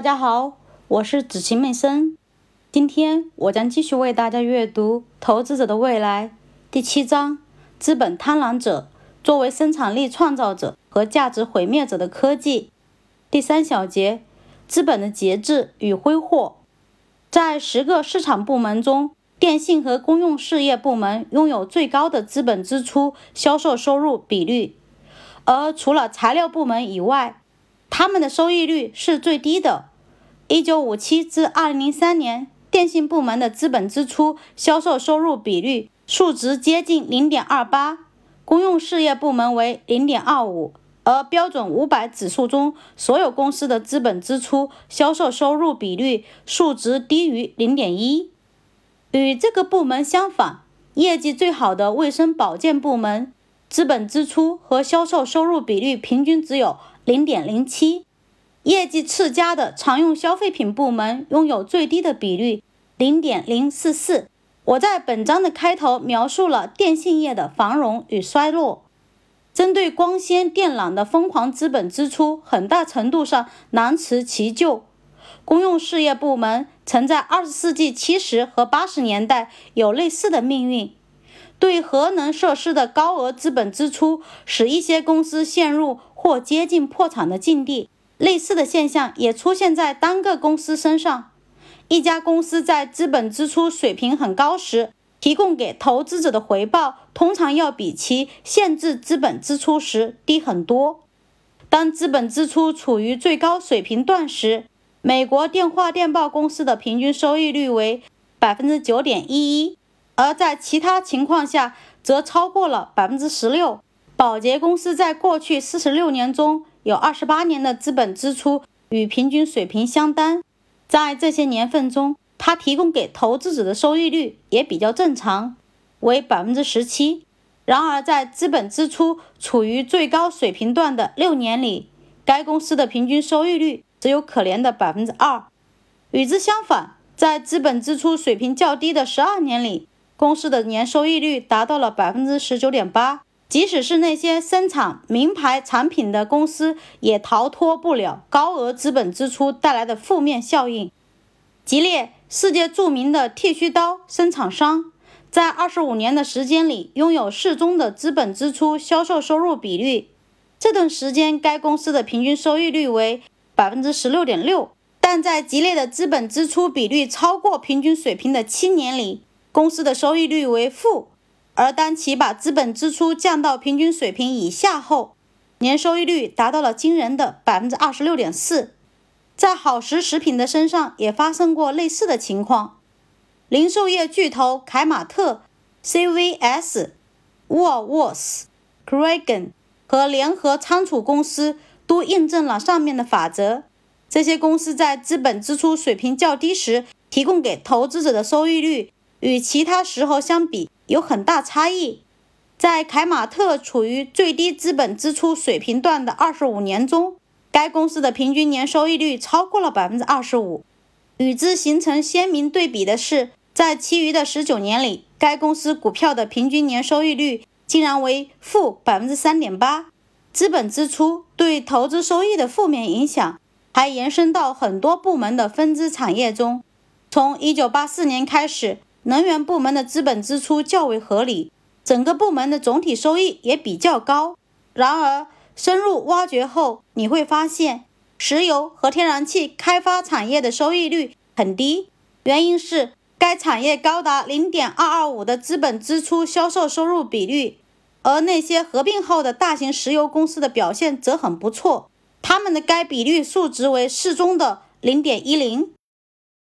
大家好，我是子晴妹生。今天我将继续为大家阅读《投资者的未来》第七章：资本贪婪者作为生产力创造者和价值毁灭者的科技。第三小节：资本的节制与挥霍。在十个市场部门中，电信和公用事业部门拥有最高的资本支出销售收入比率，而除了材料部门以外，他们的收益率是最低的。一九五七至二零零三年，电信部门的资本支出销售收入比率数值接近零点二八，公用事业部门为零点二五，而标准五百指数中所有公司的资本支出销售收入比率数值低于零点一。与这个部门相反，业绩最好的卫生保健部门资本支出和销售收入比率平均只有。零点零七，业绩次佳的常用消费品部门拥有最低的比率，零点零四四。我在本章的开头描述了电信业的繁荣与衰落。针对光纤电缆的疯狂资本支出，很大程度上难辞其咎。公用事业部门曾在二十世纪七十和八十年代有类似的命运。对核能设施的高额资本支出，使一些公司陷入。或接近破产的境地，类似的现象也出现在单个公司身上。一家公司在资本支出水平很高时，提供给投资者的回报通常要比其限制资本支出时低很多。当资本支出处于最高水平段时，美国电话电报公司的平均收益率为百分之九点一一，而在其他情况下则超过了百分之十六。宝洁公司在过去四十六年中有二十八年的资本支出与平均水平相当，在这些年份中，它提供给投资者的收益率也比较正常，为百分之十七。然而，在资本支出处于最高水平段的六年里，该公司的平均收益率只有可怜的百分之二。与之相反，在资本支出水平较低的十二年里，公司的年收益率达到了百分之十九点八。即使是那些生产名牌产品的公司，也逃脱不了高额资本支出带来的负面效应。吉列，世界著名的剃须刀生产商，在二十五年的时间里拥有适中的资本支出销售收入比率。这段时间，该公司的平均收益率为百分之十六点六。但在吉列的资本支出比率超过平均水平的七年里，公司的收益率为负。而当其把资本支出降到平均水平以下后，年收益率达到了惊人的百分之二十六点四。在好时食品的身上也发生过类似的情况。零售业巨头凯马特、CVS、沃尔沃斯、Kragen 和联合仓储公司都印证了上面的法则。这些公司在资本支出水平较低时提供给投资者的收益率，与其他时候相比。有很大差异。在凯马特处于最低资本支出水平段的二十五年中，该公司的平均年收益率超过了百分之二十五。与之形成鲜明对比的是，在其余的十九年里，该公司股票的平均年收益率竟然为负百分之三点八。资本支出对投资收益的负面影响还延伸到很多部门的分支产业中。从一九八四年开始。能源部门的资本支出较为合理，整个部门的总体收益也比较高。然而，深入挖掘后，你会发现石油和天然气开发产业的收益率很低，原因是该产业高达零点二二五的资本支出销售收入比率，而那些合并后的大型石油公司的表现则很不错，他们的该比率数值为适中的零点一零。